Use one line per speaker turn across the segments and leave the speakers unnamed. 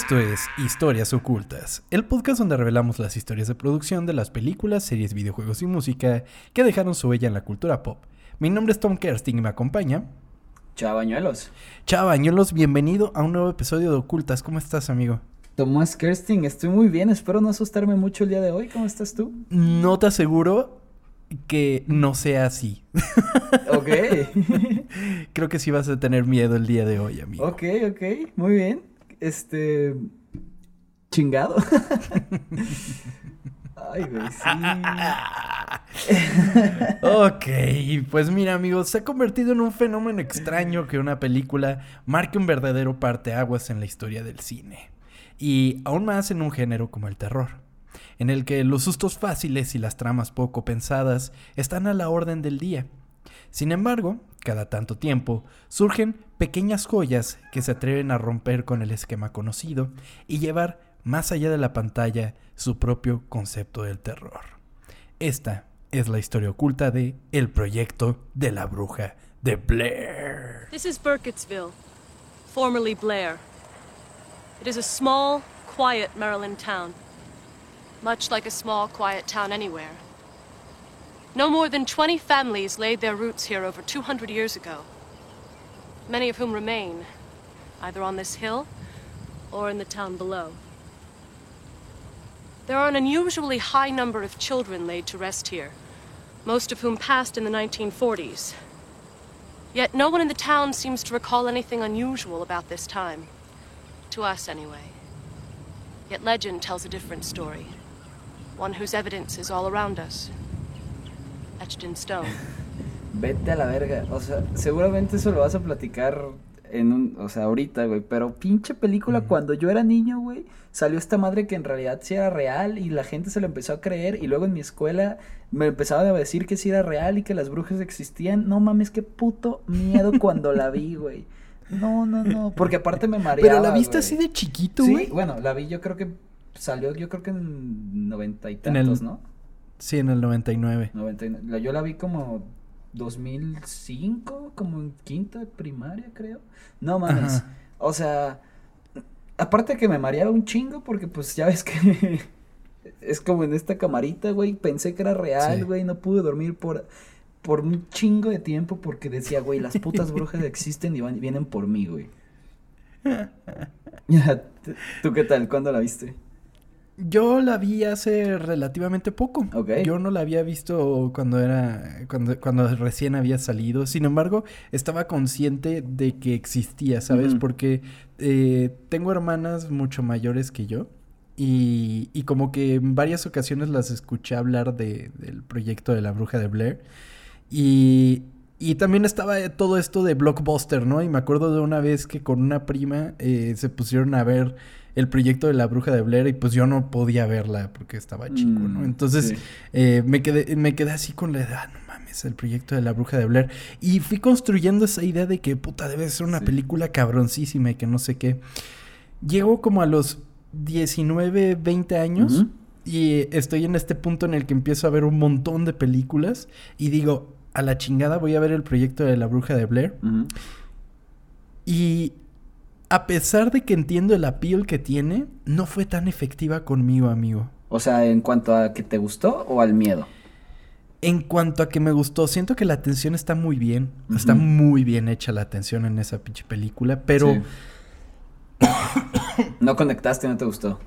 Esto es Historias Ocultas, el podcast donde revelamos las historias de producción de las películas, series, videojuegos y música que dejaron su huella en la cultura pop. Mi nombre es Tom Kersting y me acompaña.
Chavañuelos.
Chavañuelos, bienvenido a un nuevo episodio de Ocultas. ¿Cómo estás, amigo?
Tomás Kersting, estoy muy bien, espero no asustarme mucho el día de hoy. ¿Cómo estás tú?
No te aseguro que no sea así.
Ok.
Creo que sí vas a tener miedo el día de hoy, amigo.
ok, ok, muy bien. Este. Chingado. Ay, güey, sí.
Ok, pues mira amigos, se ha convertido en un fenómeno extraño que una película marque un verdadero parteaguas en la historia del cine. Y aún más en un género como el terror, en el que los sustos fáciles y las tramas poco pensadas están a la orden del día. Sin embargo, cada tanto tiempo surgen pequeñas joyas que se atreven a romper con el esquema conocido y llevar más allá de la pantalla su propio concepto del terror. Esta es la historia oculta de El proyecto de la bruja de Blair.
This is Burkittsville, formerly Blair. It is a small, quiet Maryland town, much like a small, quiet town anywhere. No more than 20 families laid their roots here over 200 years ago, many of whom remain, either on this hill or in the town below. There are an unusually high number of children laid to rest here, most of whom passed in the 1940s. Yet no one in the town seems to recall anything unusual about this time. To us, anyway. Yet legend tells a different story. One whose evidence is all around us. Etched in stone.
Vete a la verga. O sea, seguramente eso lo vas a platicar en un. O sea, ahorita, güey. Pero pinche película, cuando yo era niño, güey, salió esta madre que en realidad sí era real y la gente se lo empezó a creer. Y luego en mi escuela me empezaban a decir que sí era real y que las brujas existían. No mames, qué puto miedo cuando la vi, güey. No, no, no. Porque aparte me mareaba.
Pero la viste
güey.
así de chiquito,
Sí,
güey.
bueno, la vi yo creo que salió yo creo que en noventa y
En el-
tantos, ¿no?
Sí, en el 99.
99. La- Yo la vi como 2005, como en quinta primaria, creo. No mames.
Ajá.
O sea, aparte que me mareaba un chingo porque pues ya ves que es como en esta camarita, güey, pensé que era
Sí.
real, güey, no pude dormir por por un chingo de tiempo porque decía, güey, las putas brujas existen y van- vienen por mí, güey. ¿Tú qué tal? ¿Cuándo la viste?
Yo la vi hace relativamente poco. Yo no la había visto cuando era, cuando, cuando recién había salido. Sin embargo, estaba consciente de que existía, ¿sabes? Porque eh, tengo hermanas mucho mayores que yo. Y, y como que en varias ocasiones las escuché hablar de, del proyecto de la bruja de Blair. Y, y también estaba todo esto de Blockbuster, ¿no? Y me acuerdo de una vez que con una prima eh, se pusieron a ver el proyecto de la bruja de Blair y pues yo no podía verla porque estaba chico, ¿no?
Mm,
Entonces
sí.
eh, me, quedé, me quedé así con la edad, no mames, el proyecto de la bruja de Blair. Y fui construyendo esa idea de que, puta, debe ser una
Sí.
película cabroncísima y que no sé qué. Llego como a los 19, 20 años. Y estoy en este punto en el que empiezo a ver un montón de películas y digo, a la chingada voy a ver el proyecto de la bruja de Blair. Y a pesar de que entiendo el appeal que tiene, no fue tan efectiva conmigo, amigo.
O sea, en cuanto a que te gustó o al miedo.
En cuanto a que me gustó, siento que la atención está muy bien. Está muy bien hecha la atención en esa pinche película, pero,
Sí. no conectaste, no te gustó.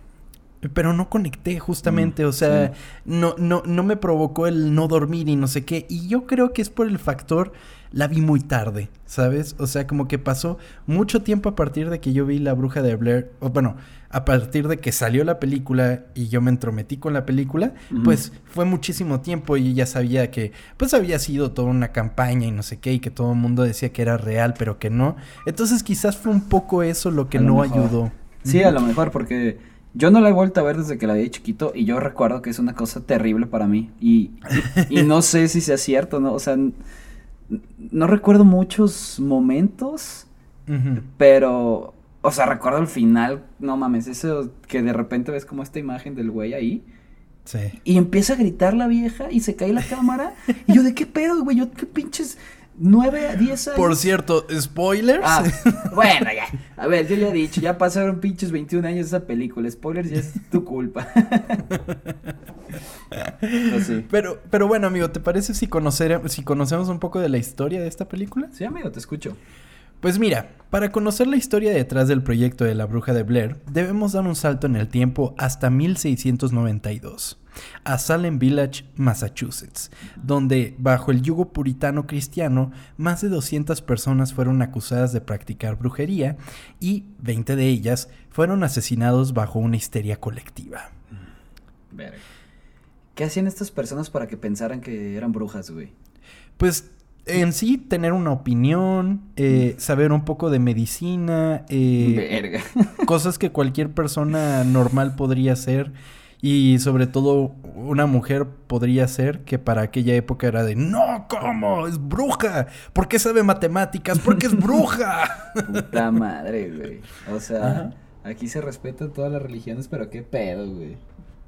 Pero no conecté justamente.
Mm,
o sea,
sí.
no, no, no me provocó el no dormir y no sé qué. Y yo creo que es por el factor, la vi muy tarde, ¿sabes? O sea, como que pasó mucho tiempo a partir de que yo vi La Bruja de Blair. O bueno, a partir de que salió la película y yo me entrometí con la película, pues fue muchísimo tiempo y ya sabía que pues había sido toda una campaña y no sé qué y que todo el mundo decía que era real pero que no. Entonces quizás fue un poco eso lo que
A
no ayudó.
Sí, a lo mejor, porque yo no la he vuelto a ver desde que la vi de chiquito y yo recuerdo que es una cosa terrible para mí. Y, y, y no sé si sea cierto, ¿no? O sea, no recuerdo muchos momentos, pero, o sea, recuerdo el final, no mames, eso que de repente ves como esta imagen del güey ahí.
Sí.
Y empieza a gritar la vieja y se cae la cámara. y yo, ¿de qué pedo, güey? Yo, ¿qué pinches? 9 a 10 años.
Por cierto, spoilers.
Ah, bueno, ya. A ver, yo ya he dicho, ya pasaron pinches 21 años esa película. Spoilers ya es tu culpa. Pues.
Pero, pero bueno, amigo, ¿te parece si, conocer, si conocemos un poco de la historia de esta película?
Sí, amigo, te escucho.
Pues mira, para conocer la historia detrás del proyecto de la bruja de Blair, debemos dar un salto en el tiempo hasta 1692, a Salem Village, Massachusetts, donde, bajo el yugo puritano cristiano, más de 200 personas fueron acusadas de practicar brujería y 20 de ellas fueron asesinados bajo una histeria colectiva.
Verga. ¿Qué hacían estas personas para que pensaran que eran brujas, güey?
Pues en sí, tener una opinión, eh, saber un poco de medicina, eh,
Verga.
cosas que cualquier persona normal podría hacer y sobre todo una mujer podría hacer que para aquella época era de no, ¿cómo? Es bruja. ¿Por qué sabe matemáticas? Porque es bruja.
Puta madre, güey. O sea,
Ajá.
aquí se respetan todas las religiones, pero qué pedo, güey.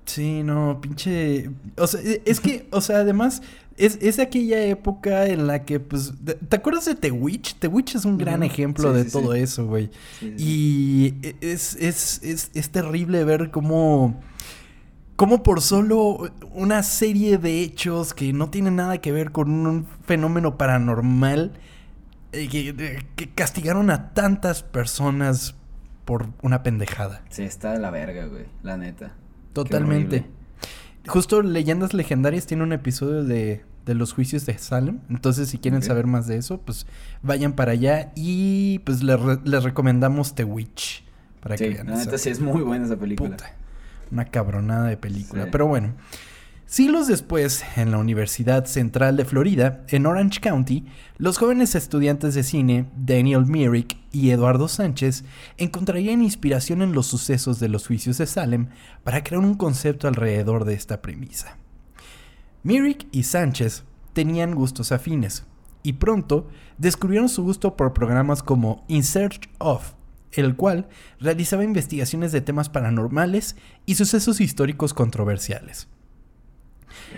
Sí, no, pinche. O sea, e- es que, o sea, además, es, es aquella época en la que, pues. ¿Te acuerdas de The Witch? The Witch es un gran ejemplo
Sí,
de
sí,
todo
sí.
eso, güey. Y e- es, es, es, es terrible ver cómo. Cómo por solo una serie de hechos que no tienen nada que ver con un fenómeno paranormal. eh, que, que castigaron a tantas personas por una pendejada.
Sí, está de la verga, güey. La neta.
Totalmente. Justo Leyendas Legendarias tiene un episodio de, de los juicios de Salem. Entonces, si quieren saber más de eso, pues vayan para allá. Y pues les, re- les recomendamos The Witch. Para que vean
la neta sí es muy buena esa película.
puta. Una cabronada de película.
Sí.
Pero bueno. Siglos después, en la Universidad Central de Florida, en Orange County, los jóvenes estudiantes de cine Daniel Myrick y Eduardo Sánchez encontrarían inspiración en los sucesos de los juicios de Salem para crear un concepto alrededor de esta premisa. Myrick y Sánchez tenían gustos afines y pronto descubrieron su gusto por programas como In Search of, el cual realizaba investigaciones de temas paranormales y sucesos históricos controversiales.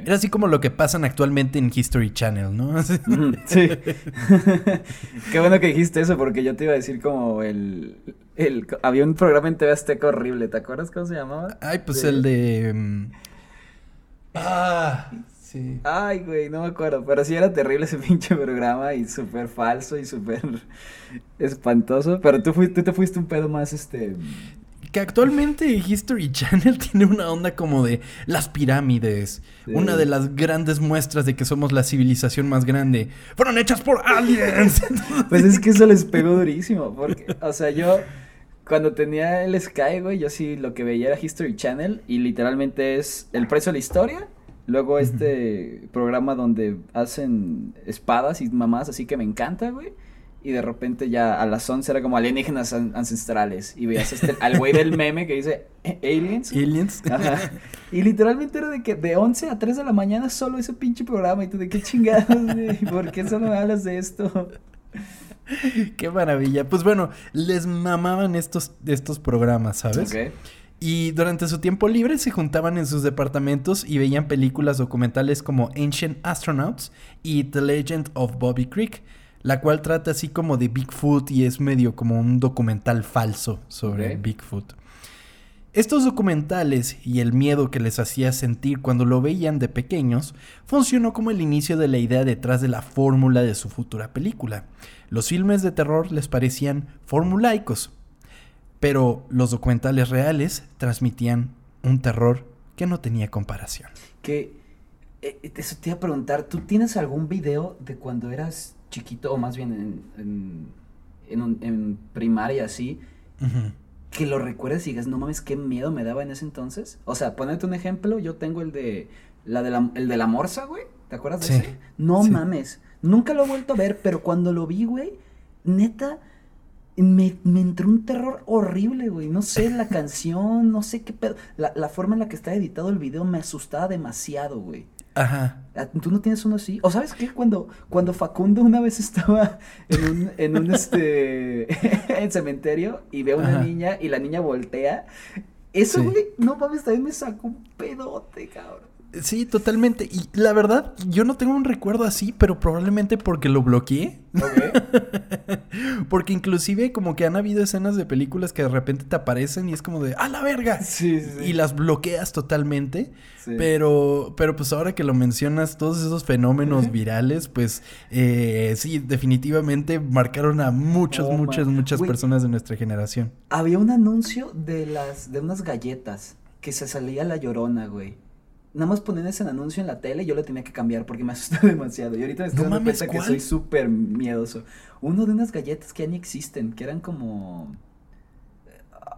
Era así como lo que pasan actualmente en History Channel, ¿no?
Sí. Qué bueno que dijiste eso porque yo te iba a decir como el, el había un programa en TV Azteca horrible, ¿te acuerdas cómo se llamaba?
Ay, pues
De-
el de... mm, Ah, sí.
Ay, güey, no me acuerdo, pero sí era terrible ese pinche programa y súper falso y súper espantoso, pero tú, fui- tú te fuiste un pedo más, este...
Que actualmente History Channel tiene una onda como de las pirámides.
Sí.
Una de las grandes muestras de que somos la civilización más grande. Fueron hechas por aliens.
Pues es que eso les pegó durísimo, porque, o sea, yo cuando tenía el Sky, güey, yo sí lo que veía era History Channel y literalmente es El precio de la historia, luego este programa donde hacen espadas y mamás, así que me encanta, güey. Y de repente ya a las 11 era como alienígenas an- ancestrales. Y veías este, al güey del meme que dice "Eh, aliens.
aliens.
Ajá. Y literalmente era de que de 11 a 3 de la mañana solo ese pinche programa. Y tú de qué chingados, güey. ¿Por qué solo me hablas de esto?
Qué maravilla. Pues bueno, les mamaban estos, estos programas, ¿sabes?
Ok.
Y durante su tiempo libre se juntaban en sus departamentos y veían películas documentales como Ancient Astronauts y The Legend of Bobby Creek, la cual trata así como de Bigfoot y es medio como un documental falso sobre. Bigfoot. Estos documentales y el miedo que les hacía sentir cuando lo veían de pequeños funcionó como el inicio de la idea detrás de la fórmula de su futura película. Los filmes de terror les parecían formulaicos, pero los documentales reales transmitían un terror que no tenía comparación.
Que eh, eso te iba a preguntar, ¿tú tienes algún video de cuando eras chiquito o más bien en, en, en un- en primaria así? Que lo recuerdes y digas, no mames, qué miedo me daba en ese entonces. O sea, ponerte un ejemplo, yo tengo el de la de la, el de la morsa, güey. ¿Te acuerdas de
Sí,
ese? No
sí.
mames. Nunca lo he vuelto a ver, pero cuando lo vi, güey, neta, me, me entró un terror horrible, güey. No sé, la canción, no sé qué pedo. La, la forma en la que está editado el video me asustaba demasiado, güey.
Ajá.
Ah, ¿Tú no tienes uno así? ¿O sabes qué? Cuando, cuando Facundo una vez estaba en un, en un este en cementerio y ve a una
Ajá.
niña y la niña voltea. Eso,
Sí.
güey, no mames, también me sacó un pedote, cabrón.
Sí, totalmente. Y la verdad, yo no tengo un recuerdo así, pero probablemente porque lo bloqueé. porque inclusive como que han habido escenas de películas que de repente te aparecen y es como de ¡A la verga!
Sí, sí, sí.
Y las bloqueas totalmente.
Sí.
Pero, pero pues ahora que lo mencionas, todos esos fenómenos virales, pues eh, sí, definitivamente marcaron a muchas,
Oh,
muchas,
man.
muchas personas de nuestra generación.
Había un anuncio de las de unas galletas que se salía la llorona, güey. Nada más ponían ese anuncio en la tele y yo lo tenía que cambiar porque me asustó demasiado. Y ahorita me estoy
No
dando
mames,
cuenta que soy súper miedoso. Uno de unas galletas que ya ni existen, que eran como.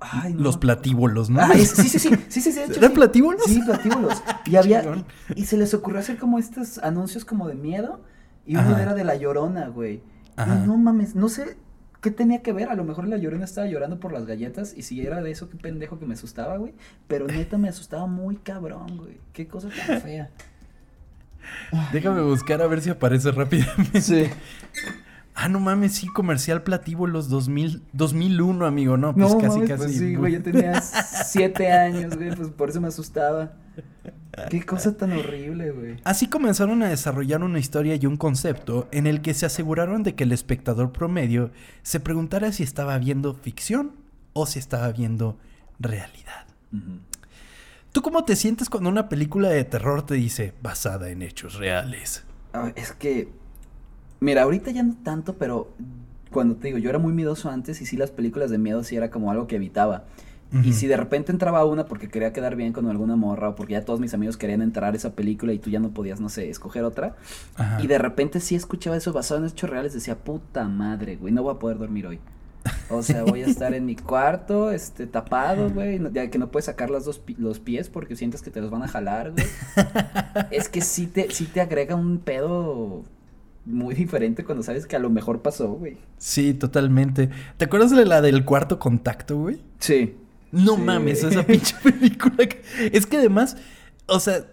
Ay, no
Los platíbolos, ¿no?
Ah, es- sí, sí, sí, sí, sí, sí, hecho,
¿Eran
sí.
platíbolos?
Sí, platíbulos. Y había, y, y se les ocurrió hacer como estos anuncios como de miedo. Y uno
Ajá.
era de la llorona, güey. Y no mames, no sé qué tenía que ver. A lo mejor la llorona estaba llorando por las galletas. Y si era de eso, qué pendejo que me asustaba, güey. Pero neta me asustaba muy cabrón, güey. Qué cosa tan fea.
Déjame buscar a ver si aparece rápidamente.
Sí.
Ah, no mames, sí, comercial platíbolos 2000, 2001, amigo, no, pues
no,
casi,
mames,
casi.
pues sí, güey, yo tenía siete años, güey, pues por eso me asustaba. Qué cosa tan horrible, güey.
Así comenzaron a desarrollar una historia y un concepto en el que se aseguraron de que el espectador promedio se preguntara si estaba viendo ficción o si estaba viendo realidad. ¿Tú cómo te sientes cuando una película de terror te dice basada en hechos reales?
Ah, es que, mira, ahorita ya no tanto, pero cuando te digo, yo era muy miedoso antes y sí las películas de miedo sí era como algo que evitaba. Y si de repente entraba una porque quería quedar bien con alguna morra o porque ya todos mis amigos querían entrar a esa película y tú ya no podías, no sé, escoger otra.
Ajá.
Y de repente sí escuchaba eso basado en hechos reales, decía, puta madre, güey, no voy a poder dormir hoy. O sea, voy a estar en mi cuarto, este, tapado, güey, ya que no puedes sacar las dos pi- los pies porque sientes que te los van a jalar, güey. es que sí te, sí te agrega un pedo muy diferente cuando sabes que a lo mejor pasó, güey.
Sí, totalmente. ¿Te acuerdas de la del cuarto contacto, güey?
Sí.
No
Sí,
mames, esa pinche película. que- Es que además, o sea,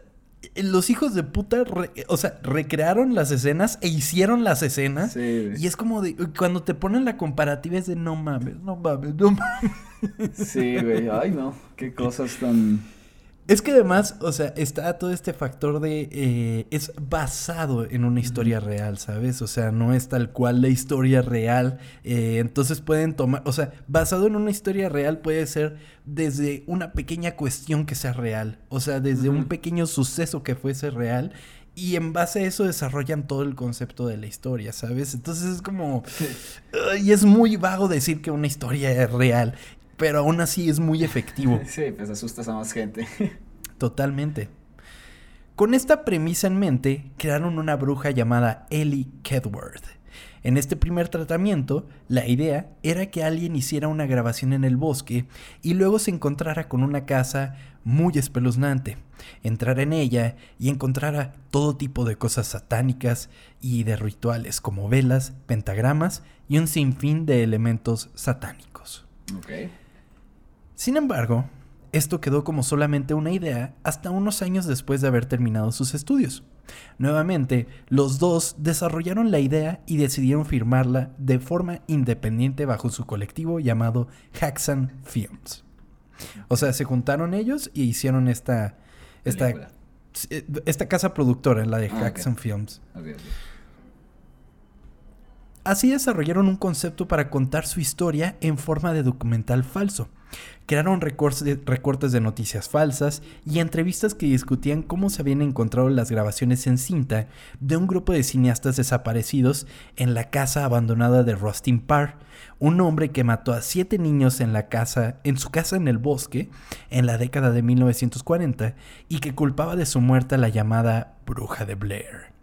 los hijos de puta, re- o sea, recrearon las escenas e hicieron las escenas.
Sí, güey.
Y es como de, cuando te ponen la comparativa es de no mames, no mames, no mames.
Sí, güey. Ay, no. Qué cosas tan.
Es que además, o sea, está todo este factor de... eh, es basado en una historia real, ¿sabes? O sea, no es tal cual la historia real. eh, entonces pueden tomar... O sea, basado en una historia real puede ser desde una pequeña cuestión que sea real. O sea, desde un pequeño suceso que fuese real. Y en base a eso desarrollan todo el concepto de la historia, ¿sabes? Entonces es como... Y es muy vago decir que una historia es real. Pero aún así es muy efectivo.
Sí, pues asustas a más gente.
Totalmente. Con esta premisa en mente, crearon una bruja llamada Ellie Kedworth. En este primer tratamiento, la idea era que alguien hiciera una grabación en el bosque y luego se encontrara con una casa muy espeluznante, entrara en ella y encontrara todo tipo de cosas satánicas y de rituales como velas, pentagramas y un sinfín de elementos satánicos.
Ok.
Sin embargo, esto quedó como solamente una idea hasta unos años después de haber terminado sus estudios. Nuevamente, los dos desarrollaron la idea y decidieron firmarla de forma independiente bajo su colectivo llamado Haxan Films. O sea, se juntaron ellos y hicieron esta, esta,
Película.
esta casa productora, la de
Ah.
Haxan Films. Así desarrollaron un concepto para contar su historia en forma de documental falso. Crearon recortes de noticias falsas y entrevistas que discutían cómo se habían encontrado las grabaciones en cinta de un grupo de cineastas desaparecidos en la casa abandonada de Rustin Parr, un hombre que mató a siete niños en la casa, en su casa en el bosque, en la década de 1940 y que culpaba de su muerte a la llamada Bruja de Blair.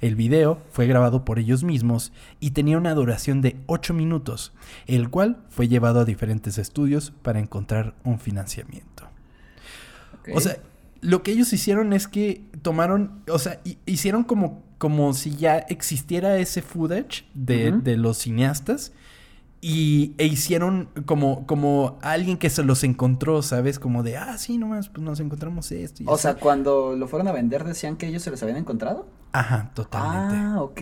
El video fue grabado por ellos mismos y tenía una duración de 8 minutos, el cual fue llevado a diferentes estudios para encontrar un financiamiento. O sea, lo que ellos hicieron es que tomaron, o sea, hi- hicieron como, como si ya existiera ese footage de, de los cineastas y e hicieron como, como alguien que se los encontró, ¿sabes? Como de, ah, sí, nomás, pues nos encontramos esto. y
O
así.
sea, cuando lo fueron a vender decían que ellos se los habían encontrado.
Ajá, totalmente.
Ah, ok.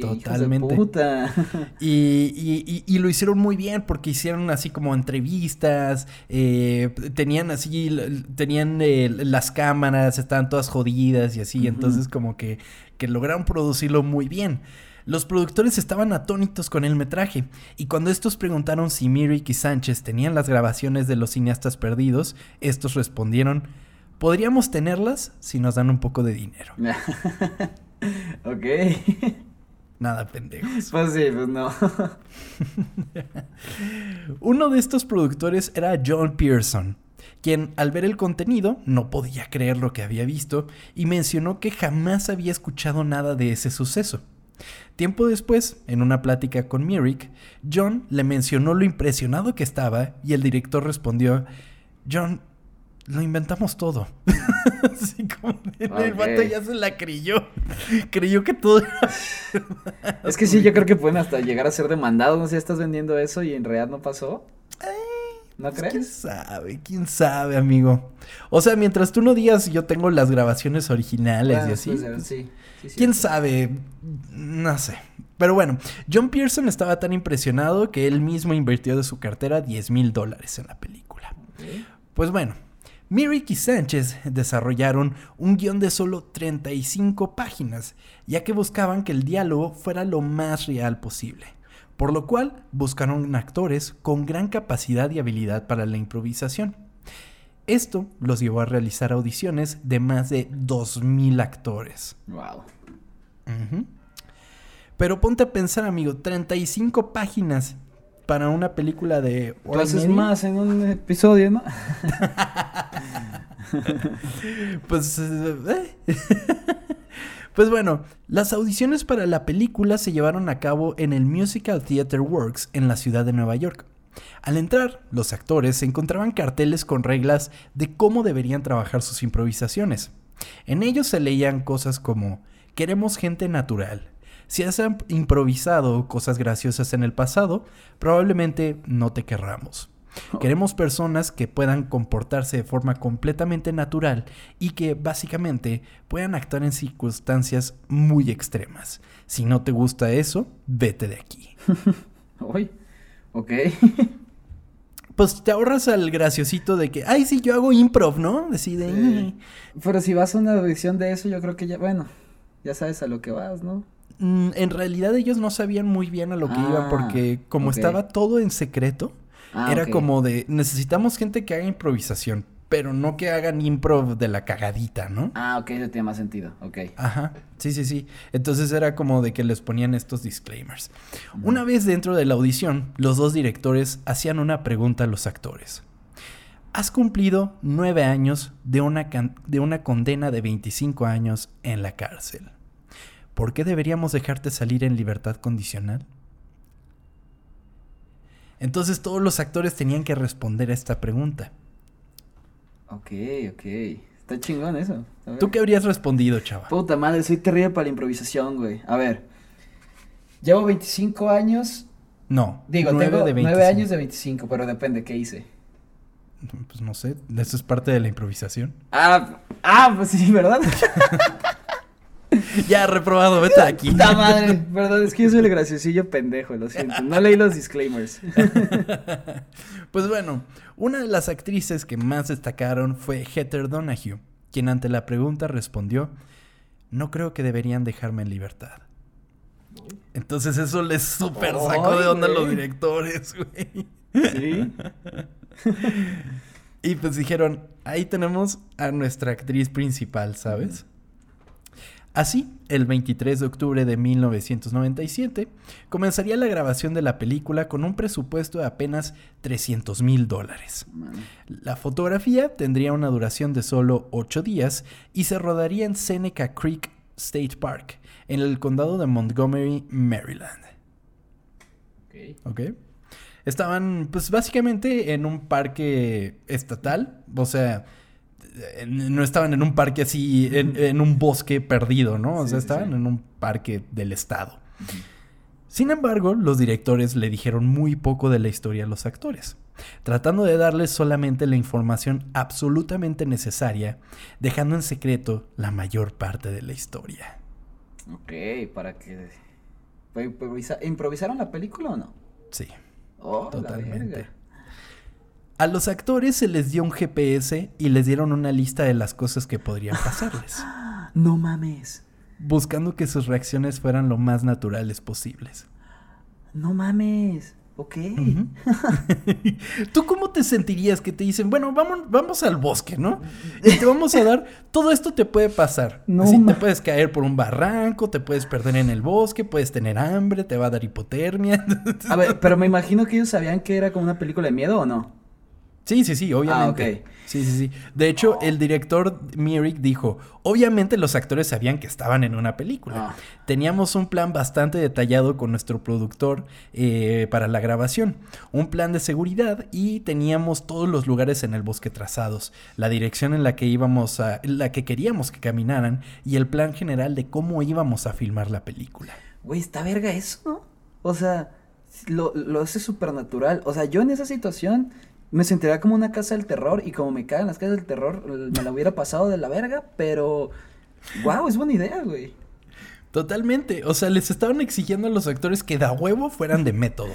Totalmente.
Hijos de puta.
Y, y- y- y lo hicieron muy bien porque hicieron así como entrevistas, eh, tenían así, tenían eh, las cámaras, estaban todas jodidas y así, entonces como que, que lograron producirlo muy bien. Los productores estaban atónitos con el metraje y cuando estos preguntaron si Mirik y Sánchez tenían las grabaciones de los cineastas perdidos, estos respondieron, podríamos tenerlas si nos dan un poco de dinero.
ok.
Nada pendejos.
Pues sí, pues no.
Uno de estos productores era John Pearson, quien al ver el contenido no podía creer lo que había visto y mencionó que jamás había escuchado nada de ese suceso. Tiempo después, en una plática con Myrick, John le mencionó lo impresionado que estaba y el director respondió, John, lo inventamos todo. Así como el
Ok.
vato ya se la creyó. Creyó que todo
Es que sí, yo creo que pueden hasta llegar a ser demandados. No sé si estás vendiendo eso y en realidad no pasó. ¿No
Pues, ¿Quién
crees?
sabe? ¿Quién sabe, amigo? O sea, mientras tú no digas yo tengo las grabaciones originales y así.
pues,
pues,
sí,
¿Quién
sí.
sabe? No sé. Pero bueno, John Pearson estaba tan impresionado que él mismo invirtió de su cartera 10 mil dólares en la película. Pues bueno, Myrick y Sánchez desarrollaron un guion de solo 35 páginas, ya que buscaban que el diálogo fuera lo más real posible. Por lo cual buscaron actores con gran capacidad y habilidad para la improvisación. Esto los llevó a realizar audiciones de más de 2.000 actores.
Wow.
Pero ponte a pensar, amigo, 35 páginas para una película de hora
más en un episodio, ¿no?
Pues, eh, pues bueno, las audiciones para la película se llevaron a cabo en el Musical Theater Works en la ciudad de Nueva York. Al entrar, los actores se encontraban carteles con reglas de cómo deberían trabajar sus improvisaciones. En ellos se leían cosas como queremos gente natural. Si has improvisado cosas graciosas en el pasado, probablemente no te querramos. Queremos personas que puedan comportarse de forma completamente natural y que básicamente puedan actuar en circunstancias muy extremas. Si no te gusta eso, vete de aquí.
Uy. Ok.
Pues te ahorras al graciosito de que, ay, sí, yo hago improv, ¿no? Así de...
Sí. Pero si vas a una audición de eso, yo creo que ya, bueno, ya sabes a lo que vas, ¿no?
Mm, en realidad ellos no sabían muy bien a lo que
Ah,
iban porque como estaba todo en secreto,
Ah,
era como de, necesitamos gente que haga improvisación, pero no que hagan improv de la cagadita, ¿no?
Ah, ok, eso tiene más sentido, ok.
Ajá, sí, sí, sí. Entonces era como de que les ponían estos disclaimers. Una vez dentro de la audición, los dos directores hacían una pregunta a los actores. Has cumplido nueve años de una, de una condena de 25 años en la cárcel. ¿Por qué deberíamos dejarte salir en libertad condicional? Entonces todos los actores tenían que responder a esta pregunta.
Ok, ok. Está chingón eso.
¿Tú qué habrías respondido, chava?
Puta madre, soy terrible para la improvisación, güey. A ver. Llevo 25 años.
No.
Digo, tengo
de
9
25.
años de 25, pero depende qué hice.
Pues no sé, eso es parte de la improvisación.
Ah, ah, pues sí, ¿verdad?
Ya, reprobado, vete de aquí.
Puta madre, perdón, es que yo soy el graciosillo pendejo, lo siento. No leí los disclaimers.
Pues bueno, una de las actrices que más destacaron fue Heather Donahue, quien ante la pregunta respondió, no creo que deberían dejarme en libertad. Entonces eso les súper sacó de onda a los directores, güey.
Sí.
Y pues dijeron, ahí tenemos a nuestra actriz principal, ¿sabes? Así, el 23 de octubre de 1997, comenzaría la grabación de la película con un presupuesto de apenas 300 mil dólares. La fotografía tendría una duración de solo 8 días y se rodaría en Seneca Creek State Park, en el condado de Montgomery, Maryland.
Ok.
¿Ok? Estaban, pues básicamente en un parque estatal, o sea, no estaban en un parque así, en, en un bosque perdido, ¿no? O
Sí,
sea, estaban
sí.
en un parque del estado. Sin embargo, los directores le dijeron muy poco de la historia a los actores, tratando de darles solamente la información absolutamente necesaria, dejando en secreto la mayor parte de la historia.
Ok, para que... ¿Improvisaron la película o no?
Sí.
Oh, totalmente.
A los actores se les dio un GPS y les dieron una lista de las cosas que podrían pasarles.
no mames
buscando que sus reacciones fueran lo más naturales posibles.
No mames. Ok.
¿Tú cómo te sentirías que te dicen, bueno, vamos, vamos al bosque, ¿no? Y te vamos a dar, todo esto te puede pasar. No Así te puedes caer por un barranco, te puedes perder en el bosque, puedes tener hambre, te va a dar hipotermia.
A ver, pero me imagino que ellos sabían que era como una película de miedo o no.
Sí, sí, sí, obviamente. Ah, Sí, sí, sí. De hecho, el director Mirik dijo, obviamente los actores sabían que estaban en una película. Ah. Teníamos un plan bastante detallado con nuestro productor eh, para la grabación, un plan de seguridad y teníamos todos los lugares en el bosque trazados, la dirección en la que íbamos a, la que queríamos que caminaran y el plan general de cómo íbamos a filmar la película.
Güey, está verga eso, ¿no? O sea, lo, lo hace supernatural. O sea, yo en esa situación me sentiría como una casa del terror y como me caen las casas del terror, me la hubiera pasado de la verga, pero wow, es buena idea, güey.
Totalmente, o sea, les estaban exigiendo a los actores que da huevo fueran de método.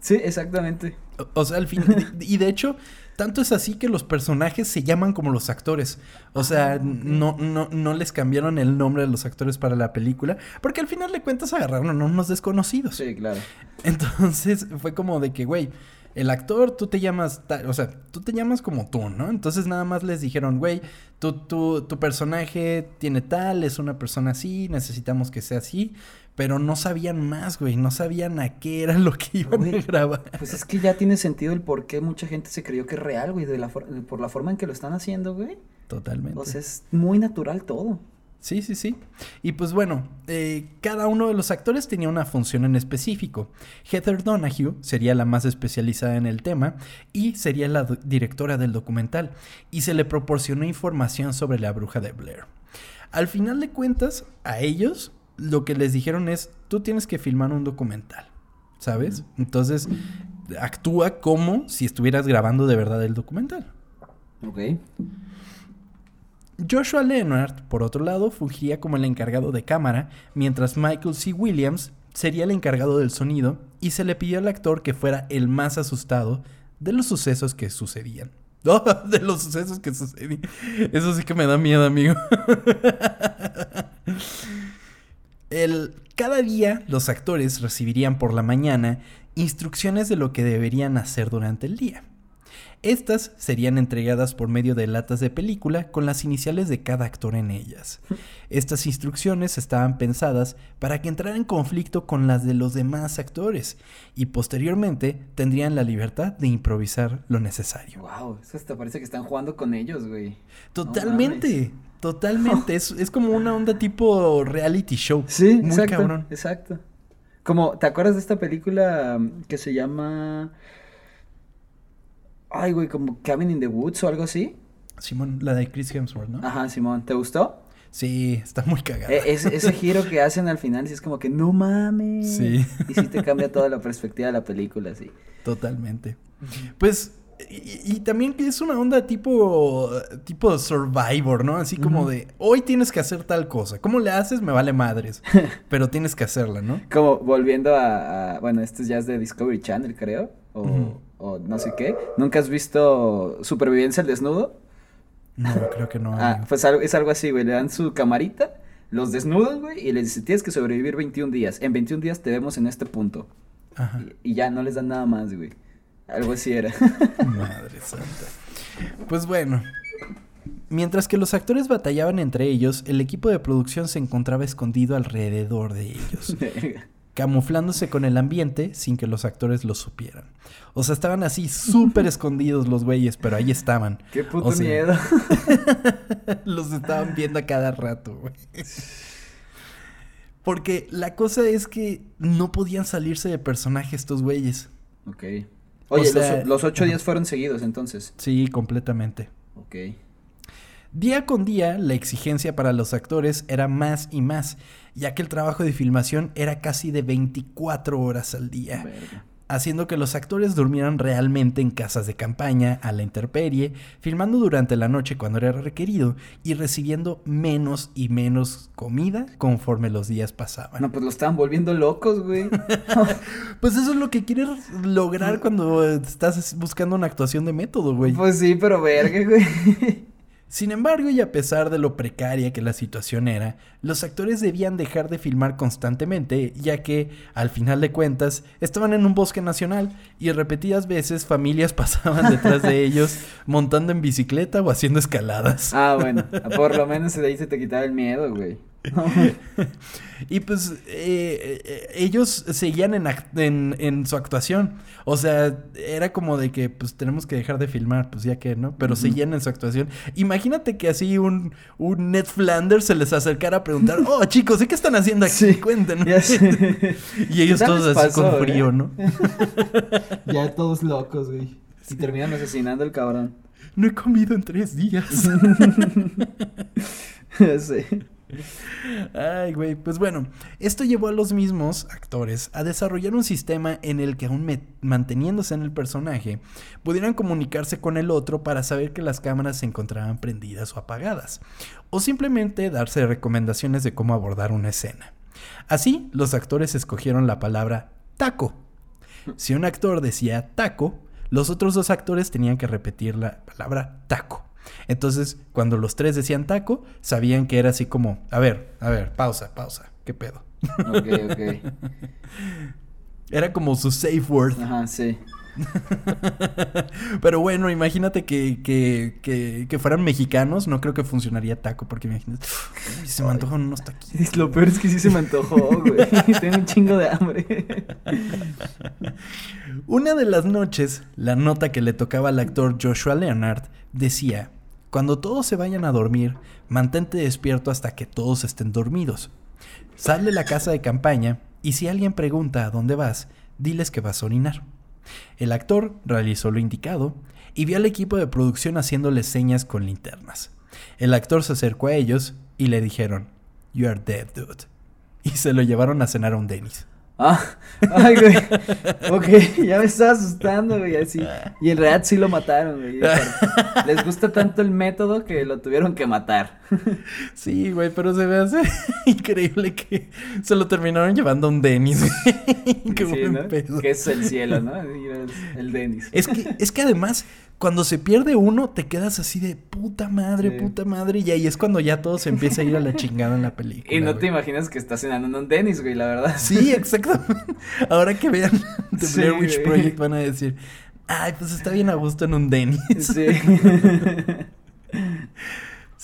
Sí, exactamente.
O, sea, al fin, y de hecho, tanto es así que los personajes se llaman como los actores. O sea, ah, no, no, no les cambiaron el nombre de los actores para la película, porque al final de cuentas agarraron a unos desconocidos.
Sí, claro.
Entonces fue como de que, güey, el actor, tú te llamas, o sea, tú te llamas como tú, ¿no? Entonces nada más les dijeron, güey, tú, tú, tu personaje tiene tal, es una persona así, necesitamos que sea así, pero no sabían más, güey, no sabían a qué era lo que iban a grabar.
Pues es que ya tiene sentido el por qué mucha gente se creyó que es real, güey, de la por la forma en que lo están haciendo, güey.
Totalmente.
O sea, es muy natural todo.
Sí, sí, sí. Y pues bueno, eh, cada uno de los actores tenía una función en específico. Heather Donahue sería la más especializada en el tema y sería la directora del documental, y se le proporcionó información sobre la bruja de Blair. Al final de cuentas, a ellos lo que les dijeron es, tú tienes que filmar un documental, ¿sabes? Entonces, actúa como si estuvieras grabando de verdad el documental.
Ok.
Joshua Leonard, por otro lado, fungiría como el encargado de cámara, mientras Michael C. Williams sería el encargado del sonido y se le pidió al actor que fuera el más asustado de los sucesos que sucedían. de los sucesos que sucedían. Eso sí que me da miedo, amigo. cada día los actores recibirían por la mañana instrucciones de lo que deberían hacer durante el día. Estas serían entregadas por medio de latas de película con las iniciales de cada actor en ellas. Estas instrucciones estaban pensadas para que entraran en conflicto con las de los demás actores y posteriormente tendrían la libertad de improvisar lo necesario.
Wow, eso hasta parece que están jugando con ellos, güey.
Totalmente. totalmente, es, es, como una onda tipo reality show.
Sí, muy exacto, cabrón. Exacto. Como, ¿te acuerdas de esta película que se llama Ay, güey, como Cabin in the Woods o algo así.
Simón, la de Chris Hemsworth, ¿no?
Ajá, Simón. ¿Te gustó?
Sí, está muy cagada.
E, ese giro que hacen al final, sí es como que no mames. Sí. Y sí te cambia toda la perspectiva de la película, sí.
Totalmente. Pues, y, también que es una onda tipo, tipo Survivor, ¿no? Así como de, hoy tienes que hacer tal cosa. ¿Cómo le haces? Me vale madres. pero tienes que hacerla, ¿no?
Como volviendo a, bueno, esto ya es de Discovery Channel, creo. O o no sé qué. ¿Nunca has visto Supervivencia al desnudo?
No, creo que no.
Ah, pues es algo así, güey. Le dan su camarita, los desnudan, güey, y les dicen, tienes que sobrevivir 21 días. En 21 días te vemos en este punto. Ajá. Y, ya no les dan nada más, güey. Algo así era.
Madre santa. Pues bueno. Mientras que los actores batallaban entre ellos, el equipo de producción se encontraba escondido alrededor de ellos. camuflándose con el ambiente sin que los actores lo supieran. O sea, estaban así súper escondidos los güeyes, pero ahí estaban.
Qué puto miedo.
los estaban viendo a cada rato, güey. Porque la cosa es que no podían salirse de personaje estos güeyes.
Ok. Oye, los, los, ocho días fueron seguidos entonces.
Sí, completamente.
Ok.
Día con día, la exigencia para los actores era más y más, ya que el trabajo de filmación era casi de 24 horas al día.
Verga.
haciendo que los actores durmieran realmente en casas de campaña, a la intemperie, filmando durante la noche cuando era requerido y recibiendo menos y menos comida conforme los días pasaban.
No, pues lo estaban volviendo locos, güey.
Pues eso es lo que quieres lograr cuando estás buscando una actuación de método, güey.
pues sí, pero verga, güey.
Sin embargo, y a pesar de lo precaria que la situación era, los actores debían dejar de filmar constantemente, ya que, al final de cuentas, estaban en un bosque nacional y repetidas veces familias pasaban detrás de ellos montando en bicicleta o haciendo escaladas.
Ah, bueno, por lo menos de ahí se te quitaba el miedo, güey.
Y pues eh, eh, ellos seguían en, en, en su actuación. O sea, era como de que pues tenemos que dejar de filmar, pues ya que, ¿no? Pero seguían en su actuación. Imagínate que así un, un Ned Flanders se les acercara a preguntar, oh chicos, ¿y qué están haciendo aquí?
Sí,
Cuéntenos. Y ellos todos así con frío,
¿eh?
¿no?
Ya todos locos, güey. Y terminan asesinando al cabrón.
No he comido en tres días.
Sé.
Ay, güey. Pues bueno, esto llevó a los mismos actores a desarrollar un sistema en el que aún manteniéndose en el personaje, pudieran comunicarse con el otro para saber que las cámaras se encontraban prendidas o apagadas, o simplemente darse recomendaciones de cómo abordar una escena. Así, los actores escogieron la palabra taco. Si un actor decía taco, los otros dos actores tenían que repetir la palabra taco. Entonces, cuando los tres decían taco, sabían que era así como, a ver, a ver, pausa, pausa, ¿qué pedo?
Ok, ok.
Era como su safe word.
Ajá, sí.
Pero bueno, imagínate que, que, que, que fueran mexicanos, no creo que funcionaría taco, porque imagínate, "Uy, se me antojan unos taquitos.
Lo peor es que sí se me antojó, güey. Tengo un chingo de hambre.
Una de las noches, la nota que le tocaba al actor Joshua Leonard decía, cuando todos se vayan a dormir, mantente despierto hasta que todos estén dormidos. Sal de la casa de campaña y si alguien pregunta a dónde vas, diles que vas a orinar. El actor realizó lo indicado y vio al equipo de producción haciéndole señas con linternas. El actor se acercó a ellos y le dijeron, You are dead, dude. Y se lo llevaron a cenar a un Dennis.
Ah, ay, güey. Ok, ya me estaba asustando, güey, así. Y en realidad sí lo mataron, güey. Les gusta tanto el método que lo tuvieron que matar.
Sí, güey, pero se me hace increíble que se lo terminaron llevando a un Dennis. güey. Qué
Sí,
buen
¿no?
pedo.
Que es el cielo, ¿no? El, el Denis.
Es que, es que además, cuando se pierde uno, te quedas así de puta madre,
Sí.
puta madre. Y ahí es cuando ya todo se empieza a ir a la chingada en la película.
Y no te imaginas que estás cenando en un Denis, güey, la verdad.
Sí, exactamente. Ahora que vean The
Sí,
Blair Witch
güey.
Project van a decir, ay, pues está bien a gusto en un Dennis.
Sí.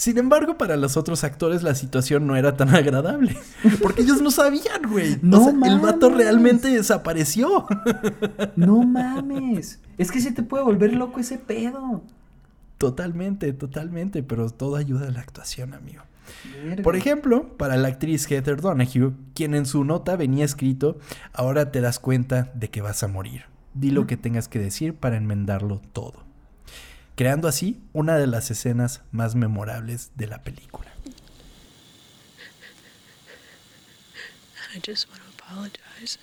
Sin embargo, para los otros actores la situación no era tan agradable. Porque ellos no sabían, güey.
No
o sea, el vato realmente desapareció.
No mames. Es que se te puede volver loco ese pedo.
Totalmente, totalmente. Pero todo ayuda a la actuación, amigo. Por ejemplo, para la actriz Heather Donahue, quien en su nota venía escrito, ahora te das cuenta de que vas a morir. Di lo que tengas que decir para enmendarlo todo. Creando así una de las escenas más memorables de la película.
I just want to apologize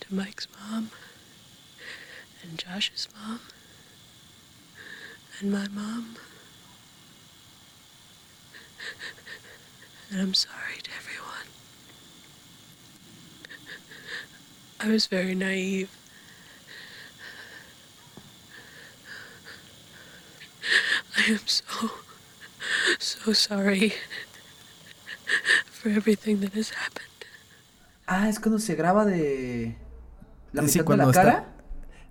to Mike's mom and Josh's mom and my mom. And I'm sorry to everyone. I was very naive. I am so, so sorry for everything that has happened.
Ah, es cuando se graba de. La
Sí,
mitad de
cuando
la
está-
cara.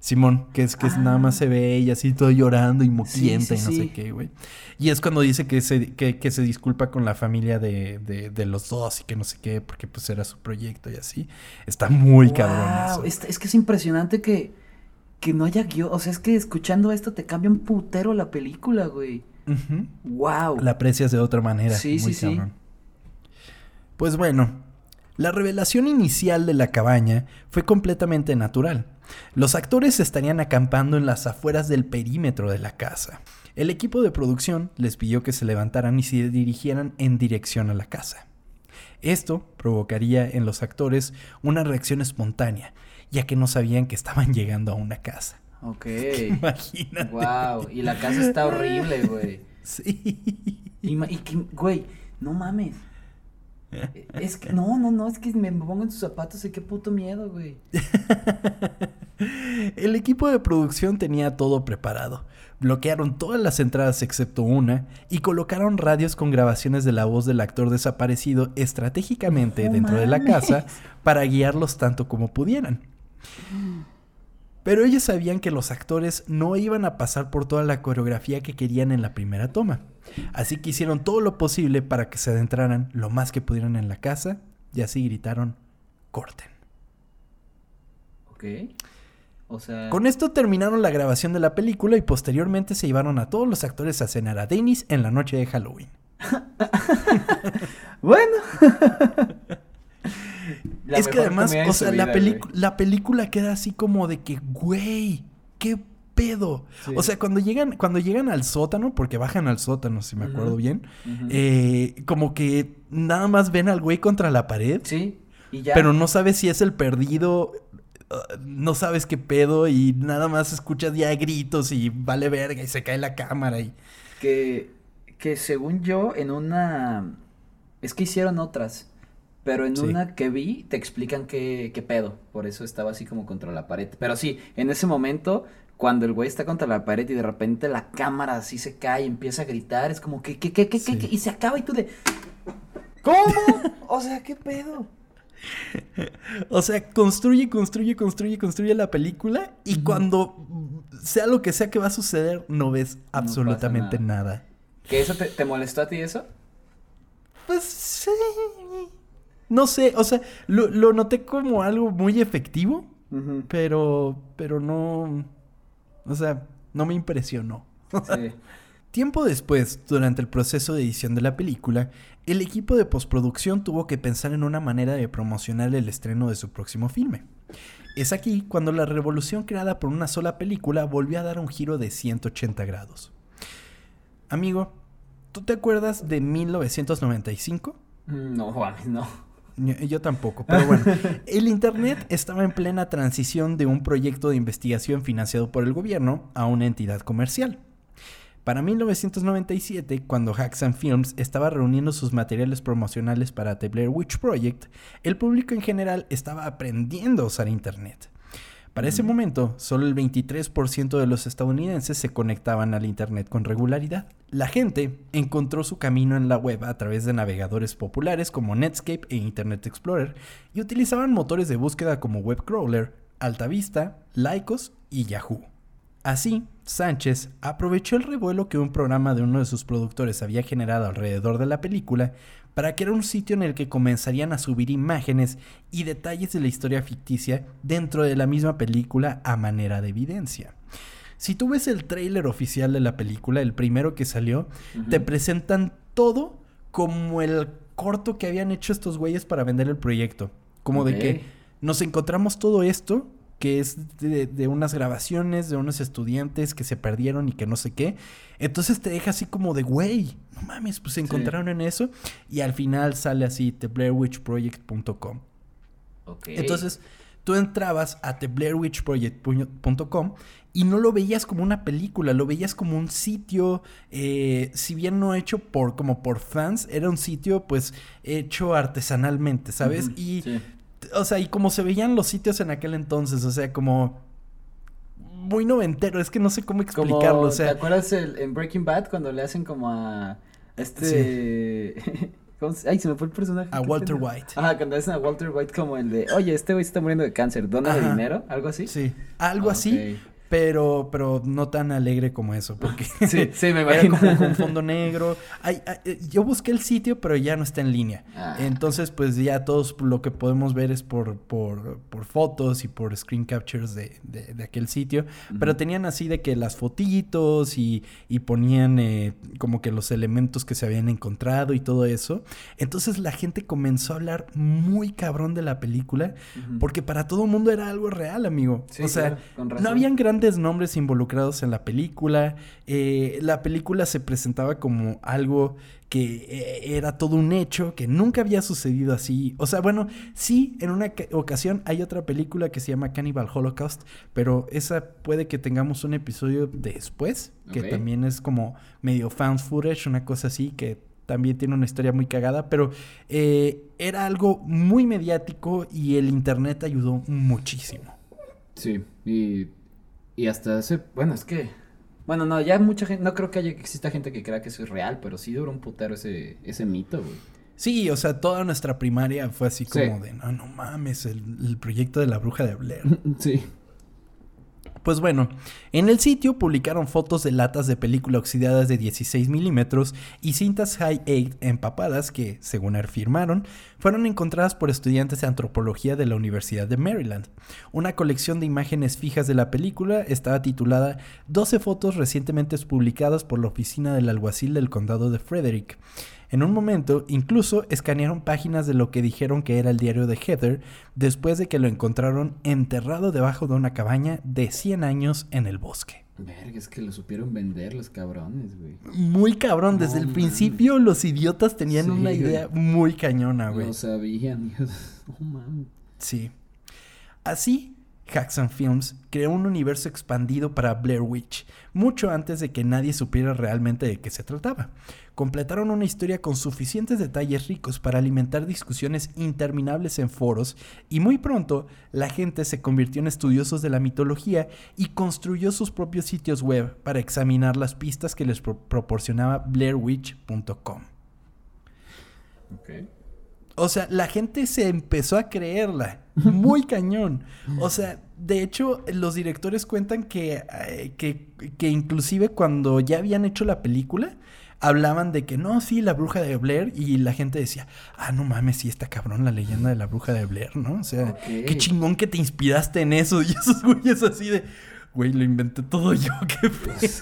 Simón, que es que es- nada más
Ah.
se ve ella así todo llorando y moquienta
sí,
y no
sí.
sé qué, güey. Y es cuando dice que se, que, que se disculpa con la familia de, de, de los dos y que no sé qué, porque pues era su proyecto y así. Está muy cabrón
Guau,
eso.
Es, es que es impresionante que, que no haya guion. O sea, es que escuchando esto te cambia un putero la película, güey. Wow.
La aprecias de otra manera.
Sí,
muy
sí, sí.
Pues bueno, la revelación inicial de la cabaña fue completamente natural. Los actores estarían acampando en las afueras del perímetro de la casa. El equipo de producción les pidió que se levantaran y se dirigieran en dirección a la casa. Esto provocaría en los actores una reacción espontánea, ya que no sabían que estaban llegando a una casa.
Ok.
Imagínate.
Wow. Y la casa está horrible, güey.
Sí.
Y, que, güey, no mames. Es que, no, no, no, es que me pongo en sus zapatos y qué puto miedo, güey.
El equipo de producción tenía todo preparado. Bloquearon todas las entradas excepto una y colocaron radios con grabaciones de la voz del actor desaparecido estratégicamente dentro de la casa para guiarlos tanto como pudieran. Pero ellos sabían que los actores no iban a pasar por toda la coreografía que querían en la primera toma. Así que hicieron todo lo posible para que se adentraran lo más que pudieran en la casa y así gritaron, corten.
Ok. O sea.
Con esto terminaron la grabación de la película y posteriormente se llevaron a todos los actores a cenar a Dennis en la noche de Halloween.
Bueno. La
es que además, o sea, la,
vida,
la película queda así como de que, güey, qué pedo.
Sí.
O sea, cuando llegan, cuando llegan al sótano, porque bajan al sótano, si me acuerdo bien, eh, como que nada más ven al güey contra la pared,
Sí. Y ya.
pero no sabes si es el perdido. uh, No sabes qué pedo y nada más escuchas ya gritos y vale verga y se cae la cámara y...
Que, que según yo, en una. Es que hicieron otras. Pero en
Sí.
una que vi, te explican qué, qué pedo. Por eso estaba así como contra la pared. Pero sí, en ese momento, cuando el güey está contra la pared y de repente la cámara así se cae y empieza a gritar, es como que, ¿qué, qué, qué, qué,
Sí.
qué? Y se acaba y tú de. ¿Cómo? o sea, ¿qué pedo?
O sea, construye, construye, construye, construye la película y cuando sea lo que sea que va a suceder, no ves absolutamente nada.
¿Que eso te, te molestó a ti eso?
Pues sí. No sé, o sea, lo, lo noté como algo muy efectivo, pero, pero no, o sea, no me impresionó.
Sí.
Tiempo después, durante el proceso de edición de la película, el equipo de postproducción tuvo que pensar en una manera de promocionar el estreno de su próximo filme. Es aquí cuando la revolución creada por una sola película volvió a dar un giro de 180 grados. Amigo, ¿tú te acuerdas de 1995?
Mm, No, mames, no.
Yo tampoco, pero bueno. El Internet estaba en plena transición de un proyecto de investigación financiado por el gobierno a una entidad comercial. Para 1997, cuando Haxan Films estaba reuniendo sus materiales promocionales para The Blair Witch Project, el público en general estaba aprendiendo a usar Internet. Para ese momento, solo el 23% de los estadounidenses se conectaban al Internet con regularidad. La gente encontró su camino en la web a través de navegadores populares como Netscape e Internet Explorer y utilizaban motores de búsqueda como Webcrawler, Altavista, Lycos y Yahoo. Así, Sánchez aprovechó el revuelo que un programa de uno de sus productores había generado alrededor de la película para crear un sitio en el que comenzarían a subir imágenes y detalles de la historia ficticia dentro de la misma película a manera de evidencia. Si tú ves el tráiler oficial de la película, el primero que salió, te presentan todo como el corto que habían hecho estos güeyes para vender el proyecto. Como de que nos encontramos todo esto, que es de, de unas grabaciones de unos estudiantes que se perdieron y que no sé qué. Entonces te deja así como de, güey, no mames, pues se encontraron en eso. Y al final sale así, theblairwitchproject.com.
Ok.
Entonces, tú entrabas a theblairwitchproject.com y no lo veías como una película, lo veías como un sitio, eh, si bien no hecho por como por fans, era un sitio pues hecho artesanalmente, ¿sabes?
Ujú,
Y,
sí.
O sea, y como se veían los sitios en aquel entonces, o sea, como muy noventero, es que no sé cómo
Como,
explicarlo, o
¿te
sea,
acuerdas el- en Breaking Bad cuando le hacen como a este... ¿cómo se- Ay, se me fue el personaje.
a Walter. White.
Ajá, cuando hacen a Walter White como el de, oye, este güey está muriendo de cáncer, dónale
Ajá.
dinero, algo así.
Sí, algo así. Pero, pero no tan alegre como eso, porque
Sí, sí, me
era
imagino.
como con fondo negro. Ay, ay, eh, yo busqué el sitio, pero ya no está en línea.
Ah.
Entonces, pues ya todos lo que podemos ver es por, por, por fotos y por screen captures de, de- de aquel sitio. Pero tenían así de que las fotitos y, y ponían eh, como que los elementos que se habían encontrado y todo eso. Entonces la gente comenzó a hablar muy cabrón de la película porque para todo el mundo era algo real, amigo.
Sí,
o sea,
claro,
no habían grandes grandes nombres involucrados en la película. Eh, la película se presentaba como algo que eh, era todo un hecho, que nunca había sucedido así. O sea, bueno, sí, en una ocasión hay otra película que se llama Cannibal Holocaust, pero esa puede que tengamos un episodio después, que también es como medio found footage, una cosa así, que también tiene una historia muy cagada, pero eh, era algo muy mediático y el internet ayudó muchísimo.
Sí, y, y hasta ese, bueno, es que, bueno, no, ya mucha gente, no creo que haya, exista gente que crea que eso es real, pero sí duró un putero ese, ese mito, güey.
Sí, o sea, toda nuestra primaria fue así como de, no, no mames, el, el proyecto de la bruja de Blair.
sí.
Pues bueno, en el sitio publicaron fotos de latas de película oxidadas de 16 milímetros y cintas high-8 empapadas que, según afirmaron, fueron encontradas por estudiantes de antropología de la Universidad de Maryland. Una colección de imágenes fijas de la película estaba titulada 12 fotos recientemente publicadas por la oficina del alguacil del condado de Frederick. En un momento, incluso escanearon páginas de lo que dijeron que era el diario de Heather después de que lo encontraron enterrado debajo de una cabaña de 100 años en el bosque.
Verga, es que lo supieron vender los cabrones, güey.
Muy cabrón, desde el principio los idiotas tenían una idea muy cañona, güey.
Lo sabían,
oh, man. Sí. Así, Jackson Films creó un universo expandido para Blair Witch, mucho antes de que nadie supiera realmente de qué se trataba completaron una historia con suficientes detalles ricos para alimentar discusiones interminables en foros y muy pronto la gente se convirtió en estudiosos de la mitología y construyó sus propios sitios web para examinar las pistas que les proporcionaba blairwitch.com. O sea, la gente se empezó a creerla. Muy cañón. O sea, de hecho, los directores cuentan que, eh, que, que inclusive cuando ya habían hecho la película, hablaban de que no, sí, la bruja de Blair, y la gente decía, ah, no mames, sí, está cabrón la leyenda de la bruja de Blair, ¿no? O sea, qué chingón que te inspiraste en eso, y esos güeyes así de, güey, lo inventé todo yo, qué pues,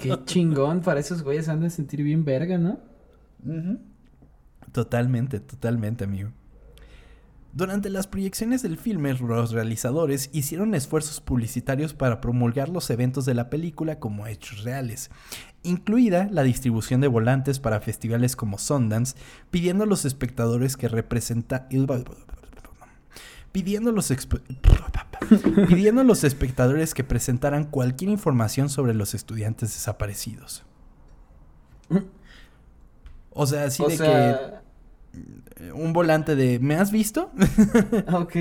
qué, chingón, para esos güeyes han de sentir bien verga, ¿no?
Totalmente, totalmente, amigo. Durante las proyecciones del filme, los realizadores hicieron esfuerzos publicitarios para promulgar los eventos de la película como hechos reales, incluida la distribución de volantes para festivales como Sundance, pidiendo a los espectadores que representa pidiendo a los pidiendo a los espectadores que presentaran cualquier información sobre los estudiantes desaparecidos. O sea, así de que un volante de ¿me has visto?
ok.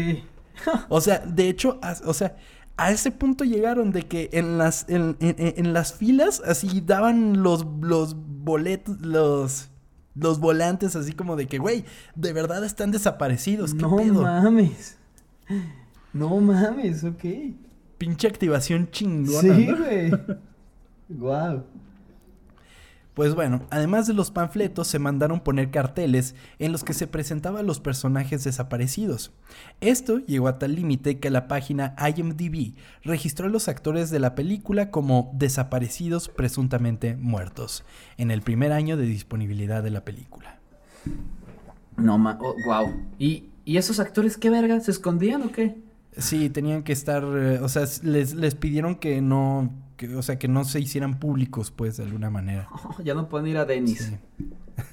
o sea, de hecho, o sea, a ese punto llegaron de que en las, en, las filas así daban los, los boletos, los, los volantes así como de que, güey, de verdad están desaparecidos. ¿Qué
no mames. No mames, ok.
Pinche activación chingona.
Sí, güey. Wow.
Pues bueno, además de los panfletos se mandaron poner carteles en los que se presentaban los personajes desaparecidos. Esto llegó a tal límite que la página IMDb registró a los actores de la película como desaparecidos presuntamente muertos en el primer año de disponibilidad de la película.
No ma, wow. Oh, ¿Y, ¿Y esos actores qué verga? ¿Se escondían o qué?
Sí, tenían que estar, eh, o sea, les, les pidieron que no o sea, que no se hicieran públicos, pues, de alguna manera.
ya no pueden ir a Denis.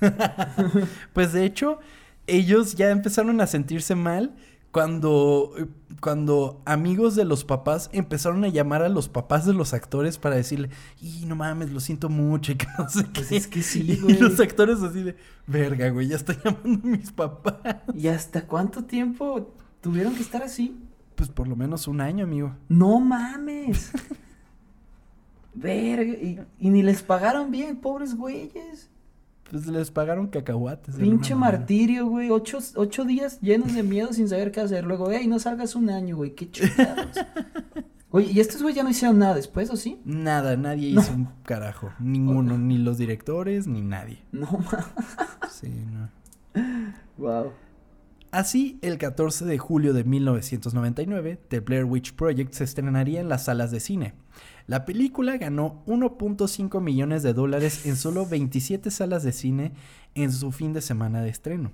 pues de hecho, ellos ya empezaron a sentirse mal cuando, cuando amigos de los papás empezaron a llamar a los papás de los actores para decirle, y no mames, lo siento mucho, y que no sé
pues es que sí,
güey. Y los actores así de, verga, güey, ya está llamando a mis papás.
¿Y hasta cuánto tiempo tuvieron que estar así?
Pues por lo menos un año, amigo.
No mames. Verga, y, ni les pagaron bien, pobres güeyes.
Pues les pagaron cacahuates.
Pinche martirio, güey. Ocho, ocho, días llenos de miedo sin saber qué hacer. Luego, ey, no salgas un año, güey. Qué chingados. Oye, ¿y estos güeyes ya no hicieron nada después, o sí?
Nada, nadie hizo un carajo. Ninguno, ni los directores, ni nadie.
No mames.
Sí, no.
Wow.
Así, el 14 de julio de 1999, The Blair Witch Project se estrenaría en las salas de cine. La película ganó 1.5 millones de dólares en solo 27 salas de cine en su fin de semana de estreno.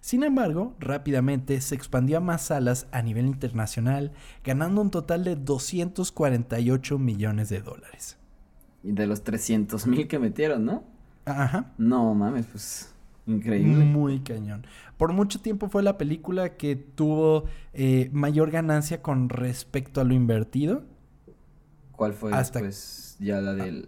Sin embargo, rápidamente se expandió a más salas a nivel internacional, ganando un total de 248 millones de dólares.
Y de los 300 mil que metieron, ¿no?
Ajá.
No mames, pues increíble.
Muy cañón. Por mucho tiempo fue la película que tuvo eh, mayor ganancia con respecto a lo invertido.
¿Cuál fue
Hasta-
después ya la de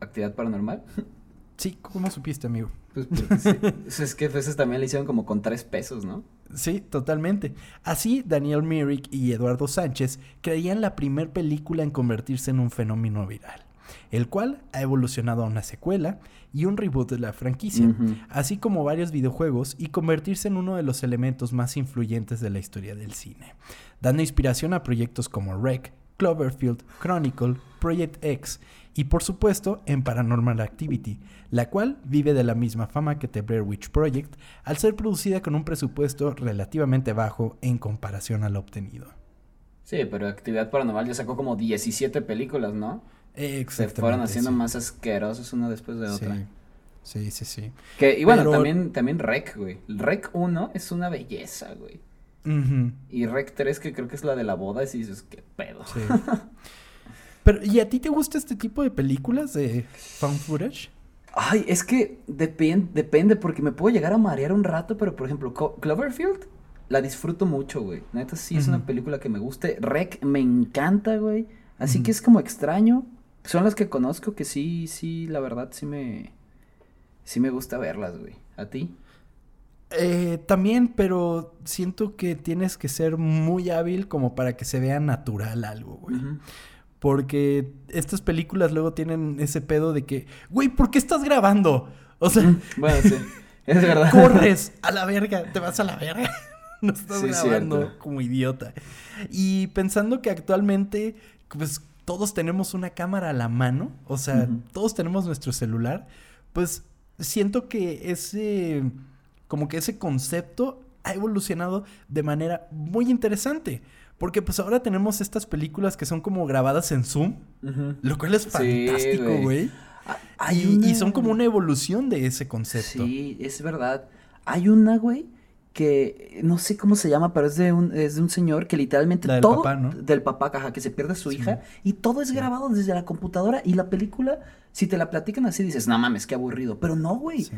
actividad paranormal?
Sí, ¿cómo supiste, amigo?
Pues porque sí. Pues es que veces también le hicieron como con tres pesos, ¿no?
Sí, totalmente. Así, Daniel Myrick y Eduardo Sánchez creían la primer película en convertirse en un fenómeno viral, el cual ha evolucionado a una secuela y un reboot de la franquicia, así como varios videojuegos y convertirse en uno de los elementos más influyentes de la historia del cine, dando inspiración a proyectos como Rec, Cloverfield, Chronicle, Project X y por supuesto en Paranormal Activity, la cual vive de la misma fama que The Blair Witch Project al ser producida con un presupuesto relativamente bajo en comparación al obtenido.
Sí, pero actividad paranormal ya sacó como 17 películas, ¿no? Se fueron haciendo
sí.
más asquerosos una después de otra.
Sí, sí, sí. sí.
Que, y bueno,
Pero-
también, también Rec, güey. Rec 1 es una belleza, güey. Y Rec 3, que creo que es la de la boda, y dices, qué pedo.
sí. Pero, ¿y a ti te gusta este tipo de películas de found footage?
Ay, es que depen- depende, porque me puedo llegar a marear un rato, pero por ejemplo, Co- Cloverfield la disfruto mucho, güey. Neta, sí es una película que me guste. Rec me encanta, güey. Así que es como extraño. Son las que conozco que sí, sí, la verdad, sí me. Sí me gusta verlas, güey. ¿A ti?
Eh, también, pero siento que tienes que ser muy hábil como para que se vea natural algo, güey. Porque estas películas luego tienen ese pedo de que, güey, ¿por qué estás grabando? O sea,
Bueno, sí. Es verdad.
corres a la verga, te vas a la verga. No estás
Sí,
grabando
cierto.
como idiota. Y pensando que actualmente, pues todos tenemos una cámara a la mano, o sea, todos tenemos nuestro celular, pues siento que ese, como que ese concepto ha evolucionado de manera muy interesante. Porque pues ahora tenemos estas películas que son como grabadas en Zoom, lo cual es fantástico,
güey. Ah,
Y, y son como una evolución de ese concepto.
Sí, es verdad. Hay una, güey, que no sé cómo se llama, pero es de un, es de un señor que literalmente
del
todo
papá, ¿no?
del papá, caja, que se pierde a su
Sí.
hija y todo es
Sí.
grabado desde la computadora y la película, si te la platican así dices, no mames, qué aburrido, pero no, güey.
Sí.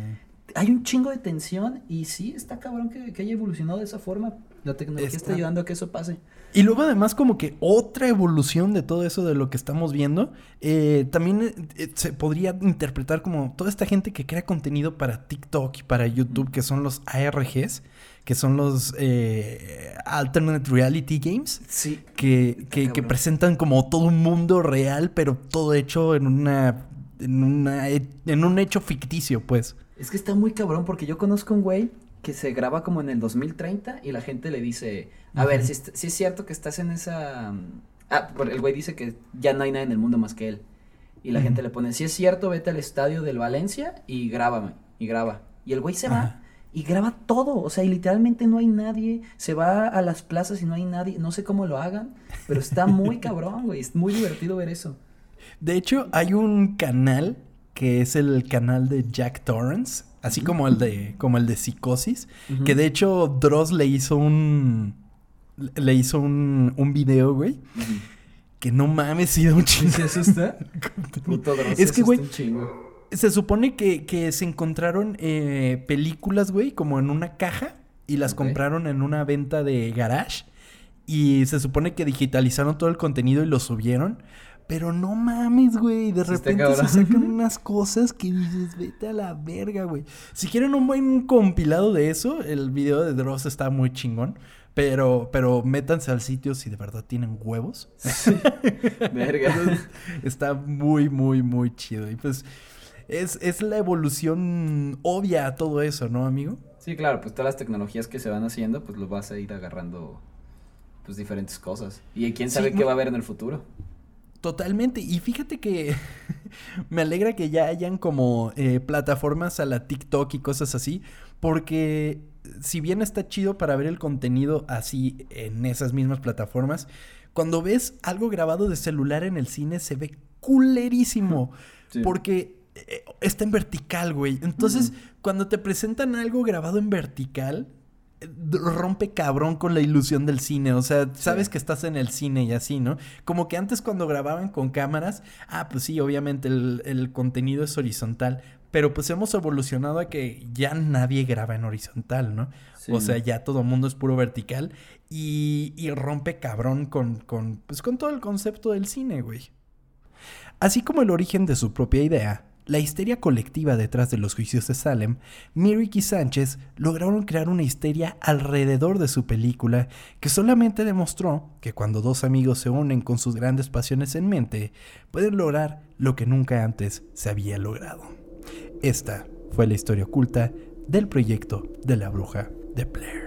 Hay un chingo de tensión y sí, está cabrón que, que haya evolucionado de esa forma. La tecnología está
Está.
ayudando a que eso pase.
Y luego además como que otra evolución de todo eso de lo que estamos viendo, eh, también eh, eh, se podría interpretar como toda esta gente que crea contenido para TikTok y para YouTube, que son los ARGs, que son los eh, Alternate Reality Games,
Sí.
que, que, que presentan como todo un mundo real, pero todo hecho en una... En, una, en un hecho ficticio, pues.
Es que está muy cabrón porque yo conozco un güey que se graba como en el 2030 y la gente le dice, a ver, si, es cierto que estás en esa... mm, Ah, el güey dice que ya no hay nada en el mundo más que él. Y la gente le pone, si es cierto, vete al estadio del Valencia y grábame. Y graba. Y el güey se va
Ajá.
y graba todo. O sea, y literalmente no hay nadie. Se va a las plazas y no hay nadie. No sé cómo lo hagan, pero está muy cabrón, güey. Es muy divertido ver eso.
De hecho, hay un canal que es el canal de Jack Torrance, así como el de como el de Psicosis, que de hecho Dross le hizo un le hizo un, un video, güey, que no mames, sí da un chingo.
¿Se asusta? Puto Dross,
Es que, güey. Se supone que, que se encontraron eh, películas, güey, como en una caja y las compraron en una venta de garage. Y se supone que digitalizaron todo el contenido y lo subieron. Pero no mames, güey. De
Sí
repente se sacan unas cosas que dices, vete a la verga, güey. Si quieren un buen compilado de eso, el video de Dross está muy chingón. Pero, pero métanse al sitio si de verdad tienen huevos.
Verga.
Está muy, muy, muy chido. Y pues es, es la evolución obvia a todo eso, ¿no, amigo?
Sí, claro, pues todas las tecnologías que se van haciendo, pues los vas a ir agarrando, pues diferentes cosas. Y quién
Sí,
sabe qué va a haber en el futuro.
Totalmente. Y fíjate que me alegra que ya hayan como eh, plataformas a la TikTok y cosas así. Porque si bien está chido para ver el contenido así en esas mismas plataformas, cuando ves algo grabado de celular en el cine se ve culerísimo.
Sí.
Porque eh, está en vertical, güey. Entonces, cuando te presentan algo grabado en vertical, rompe cabrón con la ilusión del cine. O sea, sabes
Sí.
que estás en el cine y así, ¿no? Como que antes cuando grababan con cámaras, ah, pues sí, obviamente el, el contenido es horizontal. Pero pues hemos evolucionado a que ya nadie graba en horizontal, ¿no?
Sí.
O sea, ya todo el mundo es puro vertical. Y, y rompe cabrón con, con, pues, con todo el concepto del cine, güey. Así como el origen de su propia idea, la histeria colectiva detrás de los juicios de Salem, Mirik y Sánchez lograron crear una histeria alrededor de su película que solamente demostró que cuando dos amigos se unen con sus grandes pasiones en mente, pueden lograr lo que nunca antes se había logrado. Esta fue la historia oculta del proyecto de la bruja de Blair.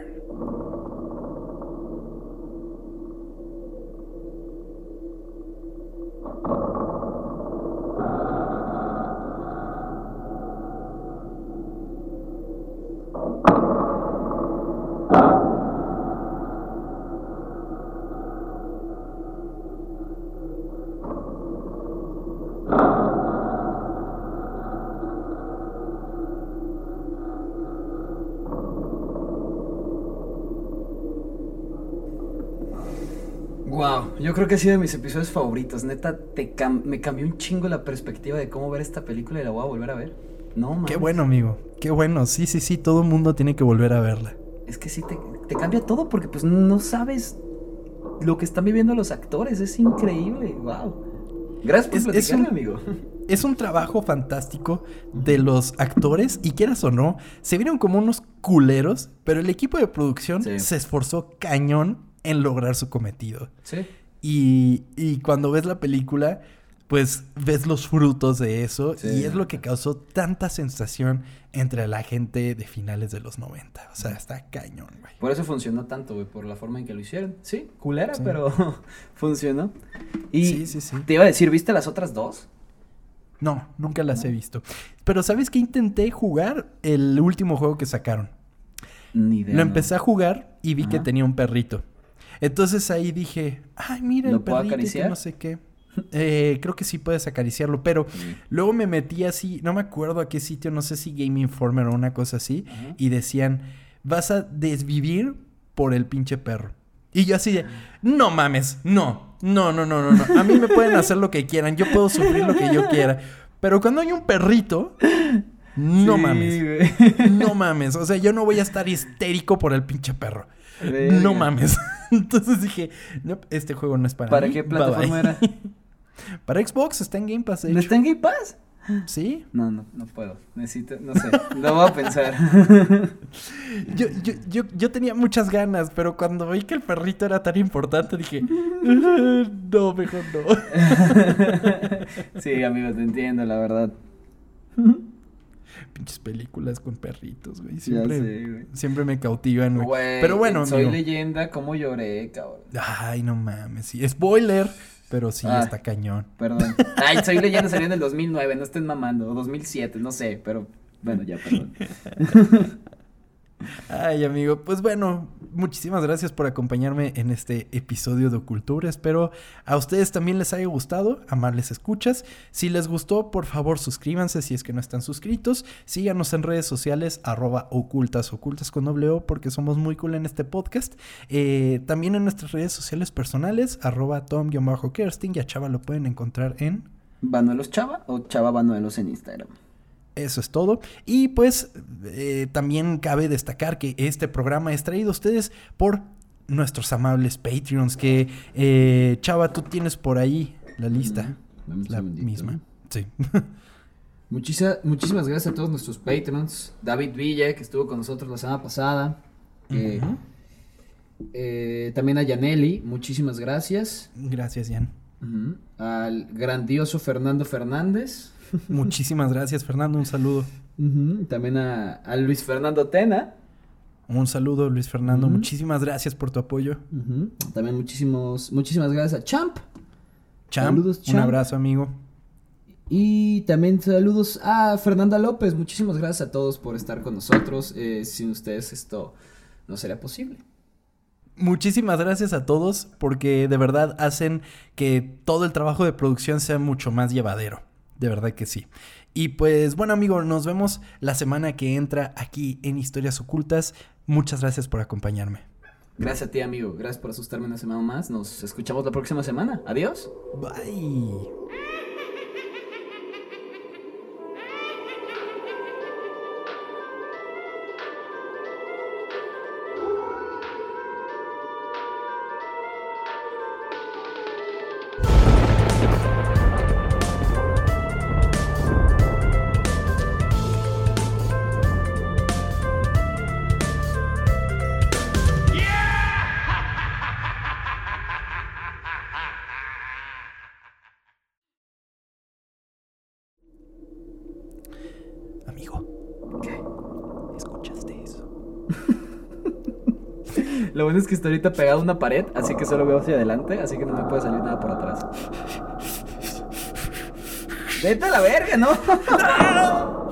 Wow, yo creo que ha sido de mis episodios favoritos. Neta, te cam- me cambió un chingo la perspectiva de cómo ver esta película y la voy a volver a ver. No, mames.
Qué bueno, amigo. Qué bueno. Sí, sí, sí. Todo el mundo tiene que volver a verla.
Es que sí, te, te cambia todo porque pues no sabes lo que están viviendo los actores. Es increíble, wow. Gracias por
Es- es un-
amigo.
Es un trabajo fantástico de los actores y quieras o no, se vieron como unos culeros, pero el equipo de producción
Sí.
se esforzó cañón en lograr su cometido.
Sí.
Y, y cuando ves la película, pues ves los frutos de eso
Sí,
y es lo que causó tanta sensación entre la gente de finales de los 90. O sea, está cañón, güey.
Por eso funcionó tanto, güey, por la forma en que lo hicieron. Sí, culera,
Sí.
pero funcionó. Y
Sí, sí, sí.
te iba a decir, ¿viste las otras dos?
No, nunca las he visto. Pero ¿sabes qué? Intenté jugar el último juego que sacaron.
Ni idea.
Lo
no.
empecé a jugar y vi que tenía un perrito. Entonces ahí dije, ay, mira
¿Lo
el
puedo
que
acariciar?
no sé qué. Eh, creo que sí puedes acariciarlo, pero luego me metí así, no me acuerdo a qué sitio, no sé si Game Informer o una cosa así, y decían, vas a desvivir por el pinche perro. Y yo así de, no mames, no, no, no, no, no, no. A mí me pueden hacer lo que quieran, yo puedo sufrir lo que yo quiera. Pero cuando hay un perrito, no
Sí,
mames.
güey.
No mames, o sea, yo no voy a estar histérico por el pinche perro. No mames. Entonces dije, no, este juego no es para
¿Para
mí.
qué plataforma
bye".
era?
Para Xbox, está en Game Pass.
¿No está en Game Pass?
Sí.
No, no, no puedo. Necesito, no sé. Lo voy a pensar.
Yo, yo, yo, yo tenía muchas ganas, pero cuando vi que el perrito era tan importante, dije, no, mejor no.
sí, amigo, te entiendo, la verdad.
Pinches películas con perritos, güey. Siempre,
sé, güey.
siempre me cautivan, güey.
Güey,
Pero bueno,
en Soy
amigo.
leyenda, ¿cómo lloré, cabrón?
Ay, no mames. Sí. Spoiler, pero sí,
Ah.
está cañón.
Perdón. Ay, Soy leyenda salió en el 2009, no estén mamando. O 2007, no sé, pero bueno, ya, perdón.
Ay, amigo, pues bueno, muchísimas gracias por acompañarme en este episodio de Ocultura. Espero a ustedes también les haya gustado, amarles escuchas. Si les gustó, por favor suscríbanse si es que no están suscritos. Síganos en redes sociales, arroba ocultas, ocultas con doble O, porque somos muy cool en este podcast. Eh, también en nuestras redes sociales personales, arroba tom-kersting y a Chava lo pueden encontrar en...
¿Vanuelos Chava o Chava Vanuelos en Instagram?
Eso es todo. Y pues eh, también cabe destacar que este programa es traído a ustedes por nuestros amables Patreons. Que eh, Chava, tú tienes por ahí la lista. La misma. Sí.
Muchisa- muchísimas gracias a todos nuestros patrons. David Villa, que estuvo con nosotros la semana pasada. Eh, también a Yaneli, muchísimas gracias.
Gracias, Jan.
Al grandioso Fernando Fernández.
Muchísimas gracias, Fernando. Un saludo.
También a, a Luis Fernando Tena.
Un saludo, Luis Fernando. Muchísimas gracias por tu apoyo.
También muchísimos, muchísimas gracias a Champ.
Champ,
Saludos,
un
Champ.
abrazo, amigo.
Y también saludos a Fernanda López. Muchísimas gracias a todos por estar con nosotros. Eh, sin ustedes esto no sería posible.
Muchísimas gracias a todos porque de verdad hacen que todo el trabajo de producción sea mucho más llevadero. De verdad que sí. Y pues bueno amigo, nos vemos la semana que entra aquí en Historias Ocultas. Muchas gracias por acompañarme.
Gracias a ti amigo, gracias por asustarme una semana más. Nos escuchamos la próxima semana. Adiós.
Bye.
Que estoy ahorita pegado a una pared, así que solo veo hacia adelante, así que no me puede salir nada por atrás. Vete a la verga, ¿no?